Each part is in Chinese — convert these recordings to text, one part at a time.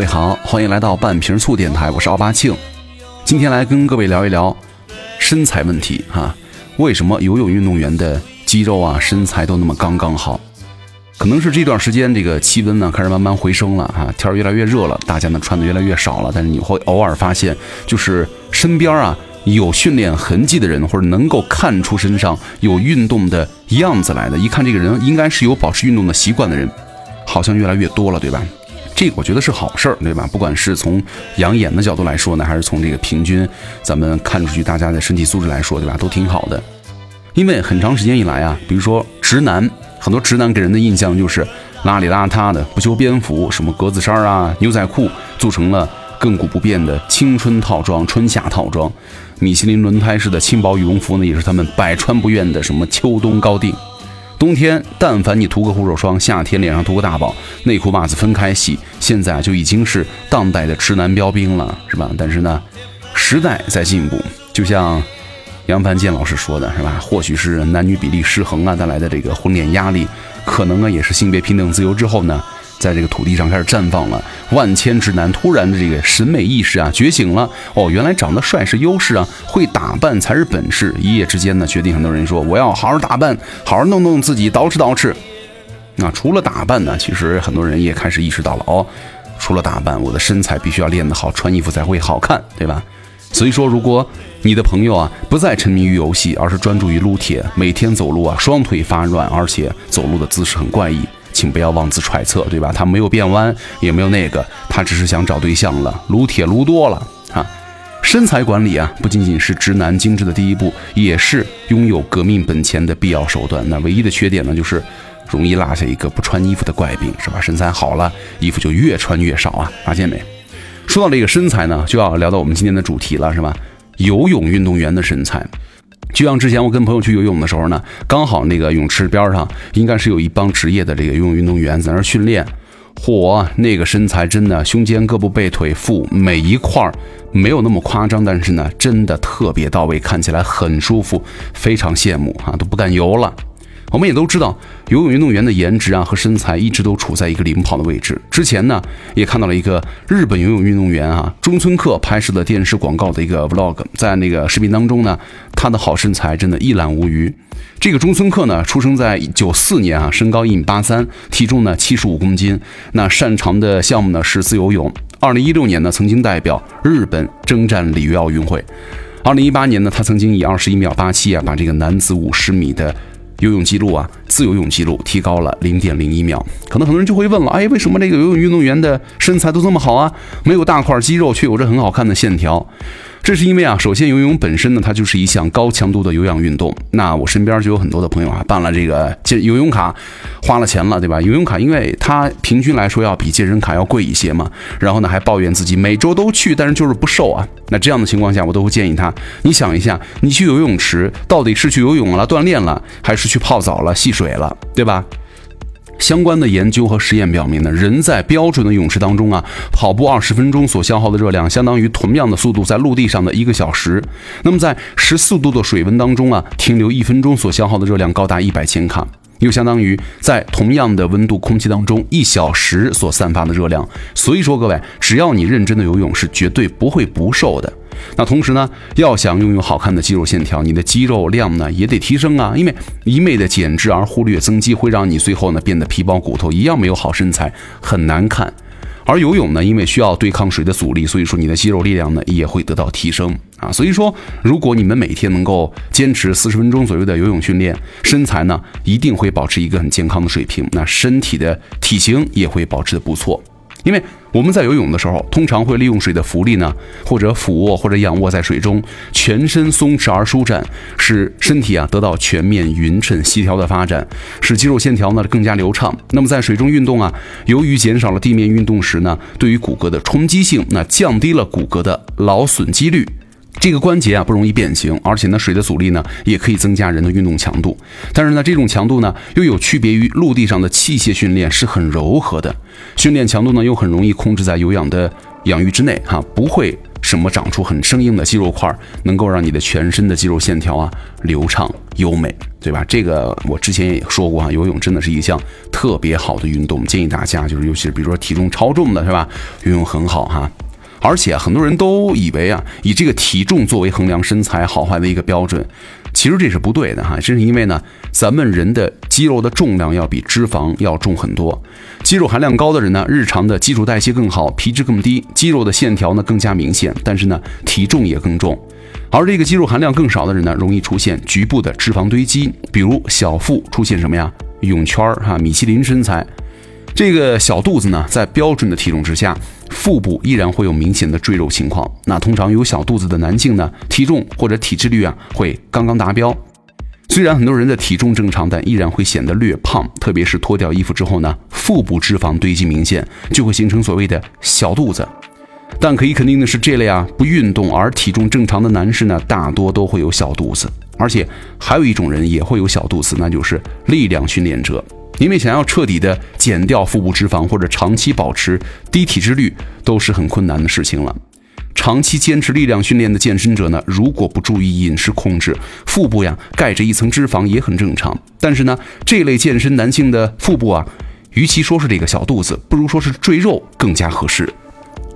各位好，欢迎来到半瓶醋电台，我是奥巴庆。今天来跟各位聊一聊身材问题哈。为什么游泳运动员的肌肉啊身材都那么刚刚好？可能是这段时间这个气温呢开始慢慢回升了哈，天越来越热了，大家呢穿的越来越少了。但是你会偶尔发现，就是身边啊有训练痕迹的人，或者能够看出身上有运动的样子来的，一看这个人应该是有保持运动的习惯的人，好像越来越多了，对吧？这个我觉得是好事儿，对吧？不管是从养眼的角度来说呢，还是从这个平均咱们看出去大家的身体素质来说，对吧？都挺好的。因为很长时间以来啊，比如说直男，很多直男给人的印象就是邋里邋遢的，不修边幅，什么格子衫啊、牛仔裤，组成了亘古不变的青春套装、春夏套装。米其林轮胎式的轻薄羽绒服呢，也是他们百穿不厌的什么秋冬高定。冬天，但凡你涂个护手霜；夏天脸上涂个大宝，内裤袜子分开洗。现在就已经是当代的直男标兵了，是吧？但是呢，时代在进步，就像杨凡健老师说的是吧？或许是男女比例失衡啊带来的这个婚恋压力，可能啊也是性别平等自由之后呢。在这个土地上开始绽放了，万千直男突然的这个审美意识啊觉醒了哦，原来长得帅是优势啊，会打扮才是本事。一夜之间呢，决定很多人说我要好好打扮，好好弄弄自己，捯饬捯饬。那除了打扮呢，其实很多人也开始意识到了哦，除了打扮，我的身材必须要练得好，穿衣服才会好看，对吧？所以说，如果你的朋友啊不再沉迷于游戏，而是专注于撸铁，每天走路啊双腿发软，而且走路的姿势很怪异。请不要妄自揣测，对吧？他没有变弯，也没有那个，他只是想找对象了。撸铁撸多了啊，身材管理啊，不仅仅是直男精致的第一步，也是拥有革命本钱的必要手段。那唯一的缺点呢，就是容易落下一个不穿衣服的怪病，是吧？身材好了，衣服就越穿越少啊，发现没？说到这个身材呢，就要聊到我们今天的主题了，是吧？游泳运动员的身材。就像之前我跟朋友去游泳的时候呢，刚好那个泳池边上应该是有一帮职业的这个游泳运动员在那训练。嚯，那个身材真的，胸肩、胳膊、背、腿、腹每一块儿没有那么夸张，但是呢，真的特别到位，看起来很舒服，非常羡慕啊，都不敢游了。我们也都知道，游泳运动员的颜值啊和身材一直都处在一个领跑的位置。之前呢，也看到了一个日本游泳运动员啊中村克拍摄的电视广告的一个 vlog，在那个视频当中呢，他的好身材真的一览无余。这个中村克呢，出生在九四年啊，身高一米八三，体重呢七十五公斤。那擅长的项目呢是自由泳。二零一六年呢，曾经代表日本征战里约奥运会。二零一八年呢，他曾经以二十一秒八七啊，把这个男子五十米的。游泳记录啊，自由泳记录提高了零点零一秒。可能很多人就会问了，哎，为什么这个游泳运动员的身材都这么好啊？没有大块肌肉，却有着很好看的线条。这是因为啊，首先游泳本身呢，它就是一项高强度的有氧运动。那我身边就有很多的朋友啊，办了这个健游泳卡，花了钱了，对吧？游泳卡因为它平均来说要比健身卡要贵一些嘛。然后呢，还抱怨自己每周都去，但是就是不瘦啊。那这样的情况下，我都会建议他，你想一下，你去游泳池到底是去游泳了、锻炼了，还是去泡澡了、戏水了，对吧？相关的研究和实验表明呢，人在标准的泳池当中啊，跑步二十分钟所消耗的热量，相当于同样的速度在陆地上的一个小时。那么在十四度的水温当中啊，停留一分钟所消耗的热量高达一百千卡。又相当于在同样的温度空气当中一小时所散发的热量，所以说各位，只要你认真的游泳，是绝对不会不瘦的。那同时呢，要想拥有好看的肌肉线条，你的肌肉量呢也得提升啊，因为一味的减脂而忽略增肌，会让你最后呢变得皮包骨头，一样没有好身材，很难看。而游泳呢，因为需要对抗水的阻力，所以说你的肌肉力量呢也会得到提升啊。所以说，如果你们每天能够坚持四十分钟左右的游泳训练，身材呢一定会保持一个很健康的水平，那身体的体型也会保持的不错。因为我们在游泳的时候，通常会利用水的浮力呢，或者俯卧或者仰卧在水中，全身松弛而舒展，使身体啊得到全面匀称协调的发展，使肌肉线条呢更加流畅。那么在水中运动啊，由于减少了地面运动时呢，对于骨骼的冲击性，那降低了骨骼的劳损几率。这个关节啊不容易变形，而且呢水的阻力呢也可以增加人的运动强度。但是呢这种强度呢又有区别于陆地上的器械训练是很柔和的，训练强度呢又很容易控制在有氧的氧域之内哈，不会什么长出很生硬的肌肉块，能够让你的全身的肌肉线条啊流畅优美，对吧？这个我之前也说过啊，游泳真的是一项特别好的运动，建议大家就是，尤其是比如说体重超重的，是吧？游泳很好哈。而且很多人都以为啊，以这个体重作为衡量身材好坏的一个标准，其实这是不对的哈。这是因为呢，咱们人的肌肉的重量要比脂肪要重很多。肌肉含量高的人呢，日常的基础代谢更好，皮质更低，肌肉的线条呢更加明显，但是呢，体重也更重。而这个肌肉含量更少的人呢，容易出现局部的脂肪堆积，比如小腹出现什么呀？泳圈儿哈，米其林身材。这个小肚子呢，在标准的体重之下，腹部依然会有明显的赘肉情况。那通常有小肚子的男性呢，体重或者体脂率啊，会刚刚达标。虽然很多人的体重正常，但依然会显得略胖。特别是脱掉衣服之后呢，腹部脂肪堆积明显，就会形成所谓的小肚子。但可以肯定的是，这类啊不运动而体重正常的男士呢，大多都会有小肚子。而且还有一种人也会有小肚子，那就是力量训练者。因为想要彻底的减掉腹部脂肪，或者长期保持低体脂率，都是很困难的事情了。长期坚持力量训练的健身者呢，如果不注意饮食控制，腹部呀盖着一层脂肪也很正常。但是呢，这类健身男性的腹部啊，与其说是这个小肚子，不如说是赘肉更加合适。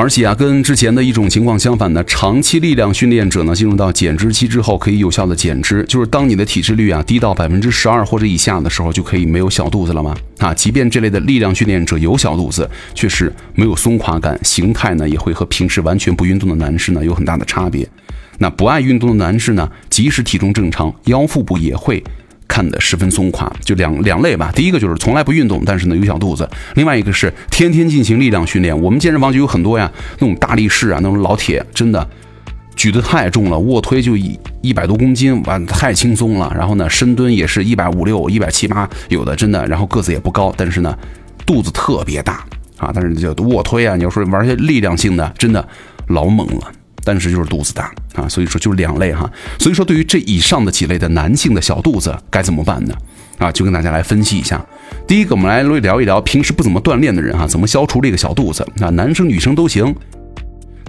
而且啊，跟之前的一种情况相反呢，长期力量训练者呢，进入到减脂期之后，可以有效的减脂。就是当你的体脂率啊低到百分之十二或者以下的时候，就可以没有小肚子了吗？啊，即便这类的力量训练者有小肚子，却是没有松垮感，形态呢也会和平时完全不运动的男士呢有很大的差别。那不爱运动的男士呢，即使体重正常，腰腹部也会。看得十分松垮，就两两类吧。第一个就是从来不运动，但是呢有小肚子；另外一个是天天进行力量训练。我们健身房就有很多呀，那种大力士啊，那种老铁，真的举得太重了，卧推就一一百多公斤，完太轻松了。然后呢，深蹲也是一百五六、一百七八，有的真的，然后个子也不高，但是呢肚子特别大啊。但是就卧推啊，你要说玩些力量性的，真的老猛了。但是就是肚子大啊，所以说就是两类哈。所以说对于这以上的几类的男性的小肚子该怎么办呢？啊，就跟大家来分析一下。第一个，我们来聊一聊平时不怎么锻炼的人哈，怎么消除这个小肚子啊？男生女生都行。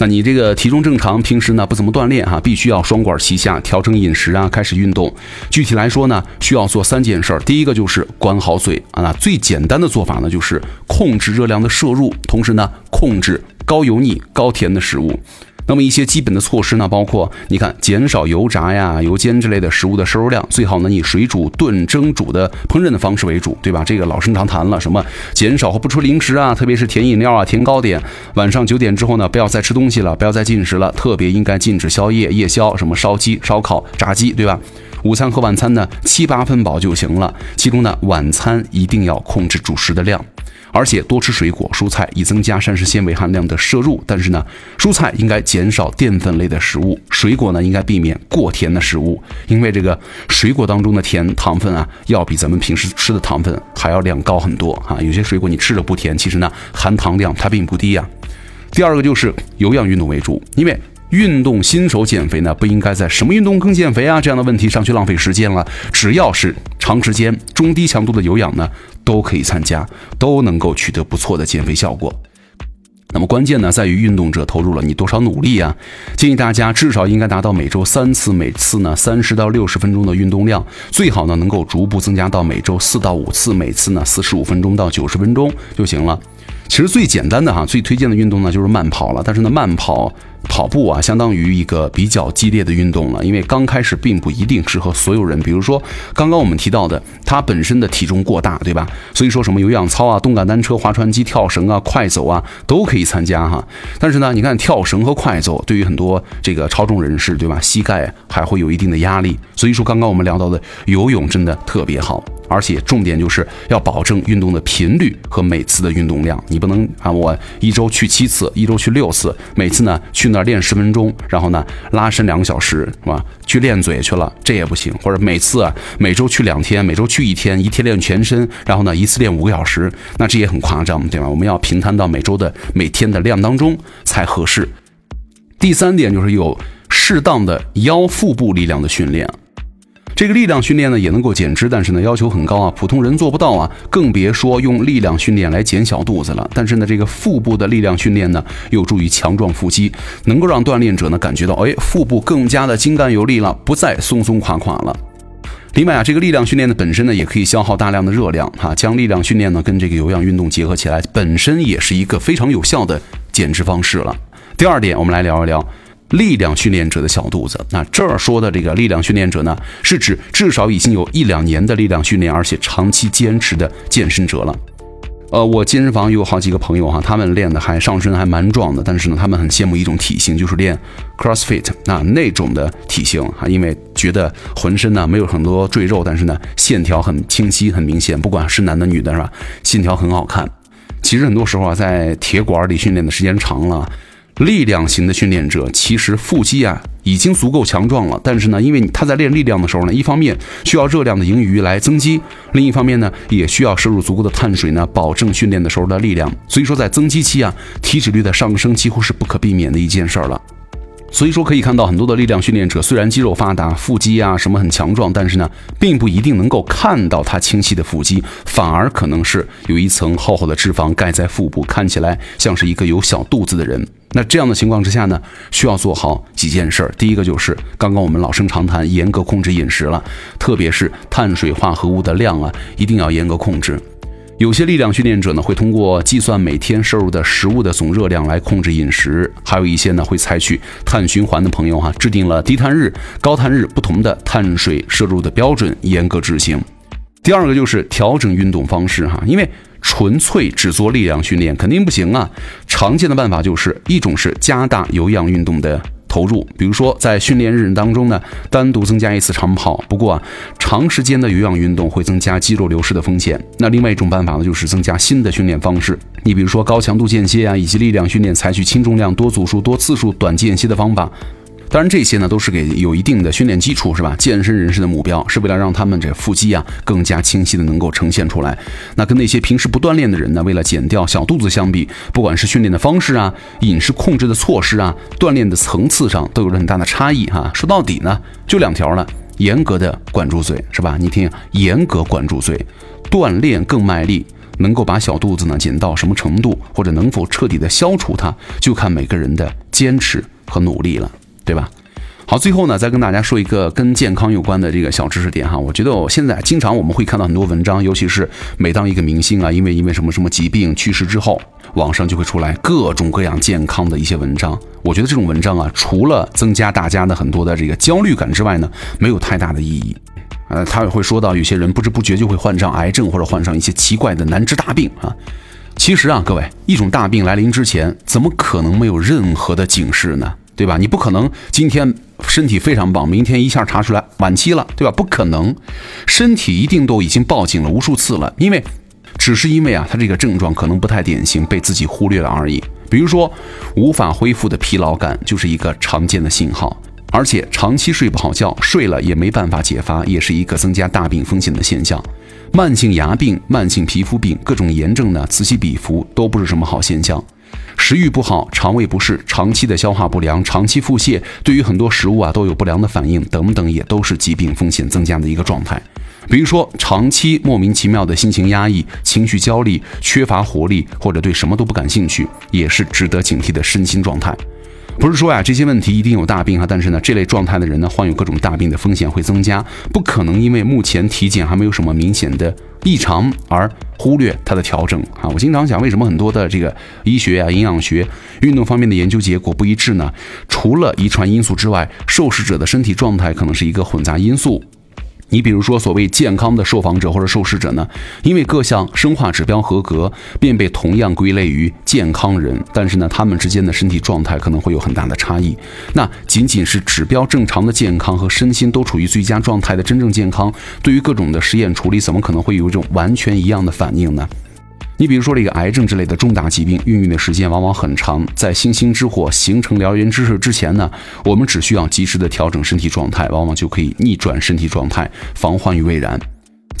那你这个体重正常，平时呢不怎么锻炼哈，必须要双管齐下，调整饮食啊，开始运动。具体来说呢，需要做三件事儿。第一个就是管好嘴啊，那最简单的做法呢就是控制热量的摄入，同时呢控制高油腻、高甜的食物。那么一些基本的措施呢，包括你看，减少油炸呀、油煎之类的食物的摄入量，最好呢以水煮、炖、蒸、煮的烹饪的方式为主，对吧？这个老生常谈了，什么减少和不吃零食啊，特别是甜饮料啊、甜糕点。晚上九点之后呢，不要再吃东西了，不要再进食了，特别应该禁止宵夜、夜宵，什么烧鸡、烧烤、炸鸡，对吧？午餐和晚餐呢七八分饱就行了，其中呢晚餐一定要控制主食的量。而且多吃水果、蔬菜，以增加膳食纤维含量的摄入。但是呢，蔬菜应该减少淀粉类的食物，水果呢应该避免过甜的食物，因为这个水果当中的甜糖分啊，要比咱们平时吃的糖分还要量高很多啊。有些水果你吃着不甜，其实呢含糖量它并不低呀。第二个就是有氧运动为主，因为。运动新手减肥呢，不应该在什么运动更减肥啊这样的问题上去浪费时间了。只要是长时间、中低强度的有氧呢，都可以参加，都能够取得不错的减肥效果。那么关键呢，在于运动者投入了你多少努力啊？建议大家至少应该达到每周三次，每次呢三十到六十分钟的运动量，最好呢能够逐步增加到每周四到五次，每次呢四十五分钟到九十分钟就行了。其实最简单的哈，最推荐的运动呢就是慢跑了。但是呢，慢跑跑步啊，相当于一个比较激烈的运动了，因为刚开始并不一定适合所有人。比如说刚刚我们提到的，他本身的体重过大，对吧？所以说什么有氧操啊、动感单车、划船机、跳绳啊、快走啊，都可以参加哈。但是呢，你看跳绳和快走，对于很多这个超重人士，对吧？膝盖还会有一定的压力。所以说刚刚我们聊到的游泳真的特别好。而且重点就是要保证运动的频率和每次的运动量，你不能啊，我一周去七次，一周去六次，每次呢去那儿练十分钟，然后呢拉伸两个小时，是吧？去练嘴去了，这也不行。或者每次啊，每周去两天，每周去一天，一天练全身，然后呢一次练五个小时，那这也很夸张，对吧？我们要平摊到每周的每天的量当中才合适。第三点就是有适当的腰腹部力量的训练。这个力量训练呢也能够减脂，但是呢要求很高啊，普通人做不到啊，更别说用力量训练来减小肚子了。但是呢，这个腹部的力量训练呢，有助于强壮腹肌，能够让锻炼者呢感觉到，哎，腹部更加的精干有力了，不再松松垮垮了。另外啊，这个力量训练的本身呢，也可以消耗大量的热量哈。将力量训练呢跟这个有氧运动结合起来，本身也是一个非常有效的减脂方式了。第二点，我们来聊一聊。力量训练者的小肚子，那这儿说的这个力量训练者呢，是指至少已经有一两年的力量训练，而且长期坚持的健身者了。呃，我健身房有好几个朋友哈，他们练的还上身还蛮壮的，但是呢，他们很羡慕一种体型，就是练 CrossFit 那那种的体型哈，因为觉得浑身呢没有很多赘肉，但是呢线条很清晰很明显，不管是男的女的是吧，线条很好看。其实很多时候啊，在铁管里训练的时间长了。力量型的训练者，其实腹肌啊已经足够强壮了，但是呢，因为他在练力量的时候呢，一方面需要热量的盈余来增肌，另一方面呢，也需要摄入足够的碳水呢，保证训练的时候的力量。所以说，在增肌期啊，体脂率的上升几乎是不可避免的一件事儿了。所以说，可以看到很多的力量训练者，虽然肌肉发达、腹肌啊什么很强壮，但是呢，并不一定能够看到他清晰的腹肌，反而可能是有一层厚厚的脂肪盖在腹部，看起来像是一个有小肚子的人。那这样的情况之下呢，需要做好几件事儿。第一个就是刚刚我们老生常谈，严格控制饮食了，特别是碳水化合物的量啊，一定要严格控制。有些力量训练者呢，会通过计算每天摄入的食物的总热量来控制饮食；还有一些呢，会采取碳循环的朋友哈，制定了低碳日、高碳日不同的碳水摄入的标准，严格执行。第二个就是调整运动方式哈，因为纯粹只做力量训练肯定不行啊。常见的办法就是一种是加大有氧运动的。投入，比如说在训练日当中呢，单独增加一次长跑。不过啊，长时间的有氧运动会增加肌肉流失的风险。那另外一种办法呢，就是增加新的训练方式。你比如说高强度间歇啊，以及力量训练，采取轻重量、多组数、多次数、短间歇的方法。当然，这些呢都是给有一定的训练基础，是吧？健身人士的目标是为了让他们这腹肌啊更加清晰的能够呈现出来。那跟那些平时不锻炼的人呢，为了减掉小肚子相比，不管是训练的方式啊、饮食控制的措施啊、锻炼的层次上，都有着很大的差异哈。说到底呢，就两条了：严格的管住嘴，是吧？你听，严格管住嘴，锻炼更卖力，能够把小肚子呢减到什么程度，或者能否彻底的消除它，就看每个人的坚持和努力了。对吧？好，最后呢，再跟大家说一个跟健康有关的这个小知识点哈。我觉得我现在经常我们会看到很多文章，尤其是每当一个明星啊，因为因为什么什么疾病去世之后，网上就会出来各种各样健康的一些文章。我觉得这种文章啊，除了增加大家的很多的这个焦虑感之外呢，没有太大的意义。呃，他也会说到有些人不知不觉就会患上癌症或者患上一些奇怪的难治大病啊。其实啊，各位，一种大病来临之前，怎么可能没有任何的警示呢？对吧？你不可能今天身体非常棒，明天一下查出来晚期了，对吧？不可能，身体一定都已经报警了无数次了，因为只是因为啊，他这个症状可能不太典型，被自己忽略了而已。比如说，无法恢复的疲劳感就是一个常见的信号，而且长期睡不好觉，睡了也没办法解乏，也是一个增加大病风险的现象。慢性牙病、慢性皮肤病、各种炎症呢，此起彼伏，都不是什么好现象。食欲不好、肠胃不适、长期的消化不良、长期腹泻，对于很多食物啊都有不良的反应等等，也都是疾病风险增加的一个状态。比如说，长期莫名其妙的心情压抑、情绪焦虑、缺乏活力，或者对什么都不感兴趣，也是值得警惕的身心状态。不是说呀，这些问题一定有大病哈，但是呢，这类状态的人呢，患有各种大病的风险会增加，不可能因为目前体检还没有什么明显的异常而忽略它的调整啊。我经常讲，为什么很多的这个医学啊、营养学、运动方面的研究结果不一致呢？除了遗传因素之外，受试者的身体状态可能是一个混杂因素。你比如说，所谓健康的受访者或者受试者呢，因为各项生化指标合格，便被同样归类于健康人。但是呢，他们之间的身体状态可能会有很大的差异。那仅仅是指标正常的健康和身心都处于最佳状态的真正健康，对于各种的实验处理，怎么可能会有一种完全一样的反应呢？你比如说这个癌症之类的重大疾病，孕育的时间往往很长。在星星之火形成燎原之势之前呢，我们只需要及时的调整身体状态，往往就可以逆转身体状态，防患于未然。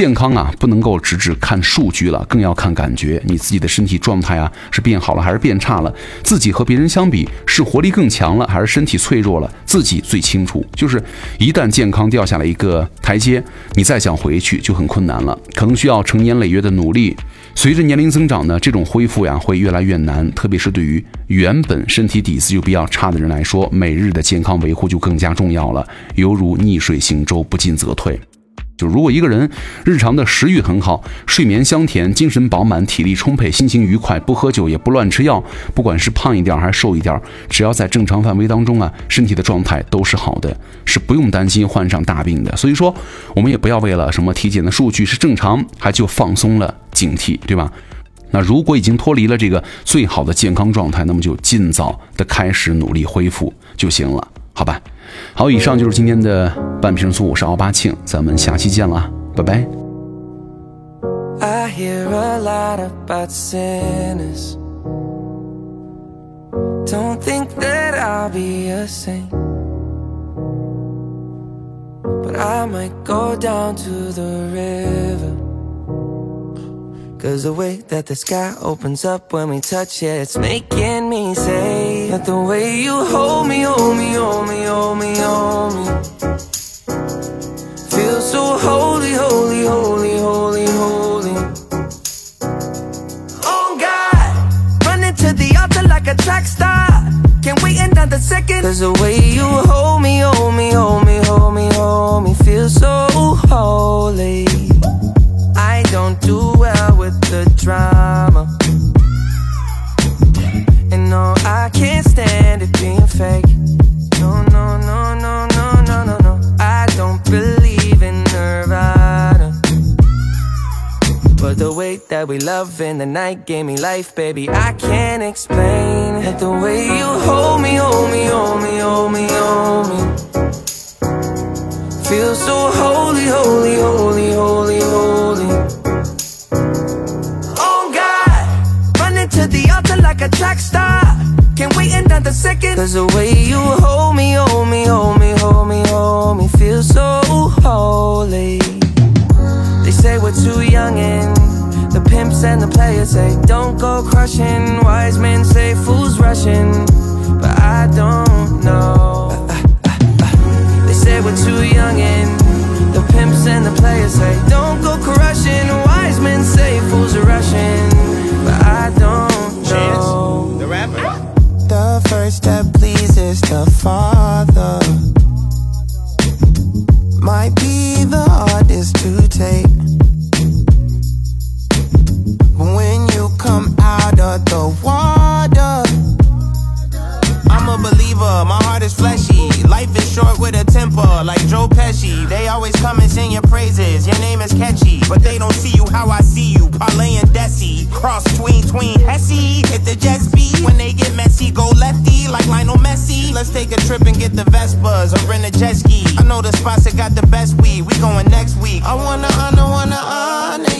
健康啊，不能够只只看数据了，更要看感觉。你自己的身体状态啊，是变好了还是变差了？自己和别人相比，是活力更强了还是身体脆弱了？自己最清楚。就是一旦健康掉下来一个台阶，你再想回去就很困难了，可能需要成年累月的努力。随着年龄增长呢，这种恢复呀会越来越难，特别是对于原本身体底子就比较差的人来说，每日的健康维护就更加重要了，犹如逆水行舟，不进则退。就如果一个人日常的食欲很好，睡眠香甜，精神饱满，体力充沛，心情愉快，不喝酒也不乱吃药，不管是胖一点还是瘦一点，只要在正常范围当中啊，身体的状态都是好的，是不用担心患上大病的。所以说，我们也不要为了什么体检的数据是正常，还就放松了警惕，对吧？那如果已经脱离了这个最好的健康状态，那么就尽早的开始努力恢复就行了，好吧？好，以上就是今天的半瓶醋，我是奥巴庆，咱们下期见了，拜拜。I hear a lot about sinners. Don't think that I'll be a saint. But I might go down to the river. Cause the way that the sky opens up when we touch it, it's making me say that the way you hold me, hold me, hold me, hold me, hold me. Feel so holy, holy, holy, holy, holy. Oh God, running to the altar like a track star. Can't wait another second. Cause the way you hold me, hold me, hold me, hold me, hold me, feel so holy. I don't do well with the drama. No, I can't stand it being fake. No, no, no, no, no, no, no, no. I don't believe in Nirvana. But the way that we love in the night gave me life, baby. I can't explain. The way you hold me, hold me, hold me, hold me, hold me. Feel so holy, holy, holy, holy. Like a track star. Can't wait another second. Cause the way you hold me, hold me, hold me, hold me, hold me, feel so holy. They say we're too young and the pimps and the players say don't go crushing. Wise men say fools rushing, but I don't name is catchy. But they don't see you how I see you, Parlay and Desi. Cross tween, tween, Hesse. Hit the jet speed, when they get messy, go lefty, like Lionel Messi. Let's take a trip and get the Vespas or rent a jet ski. I know the spots that got the best weed, we going next week. I wanna honor, wanna honor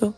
so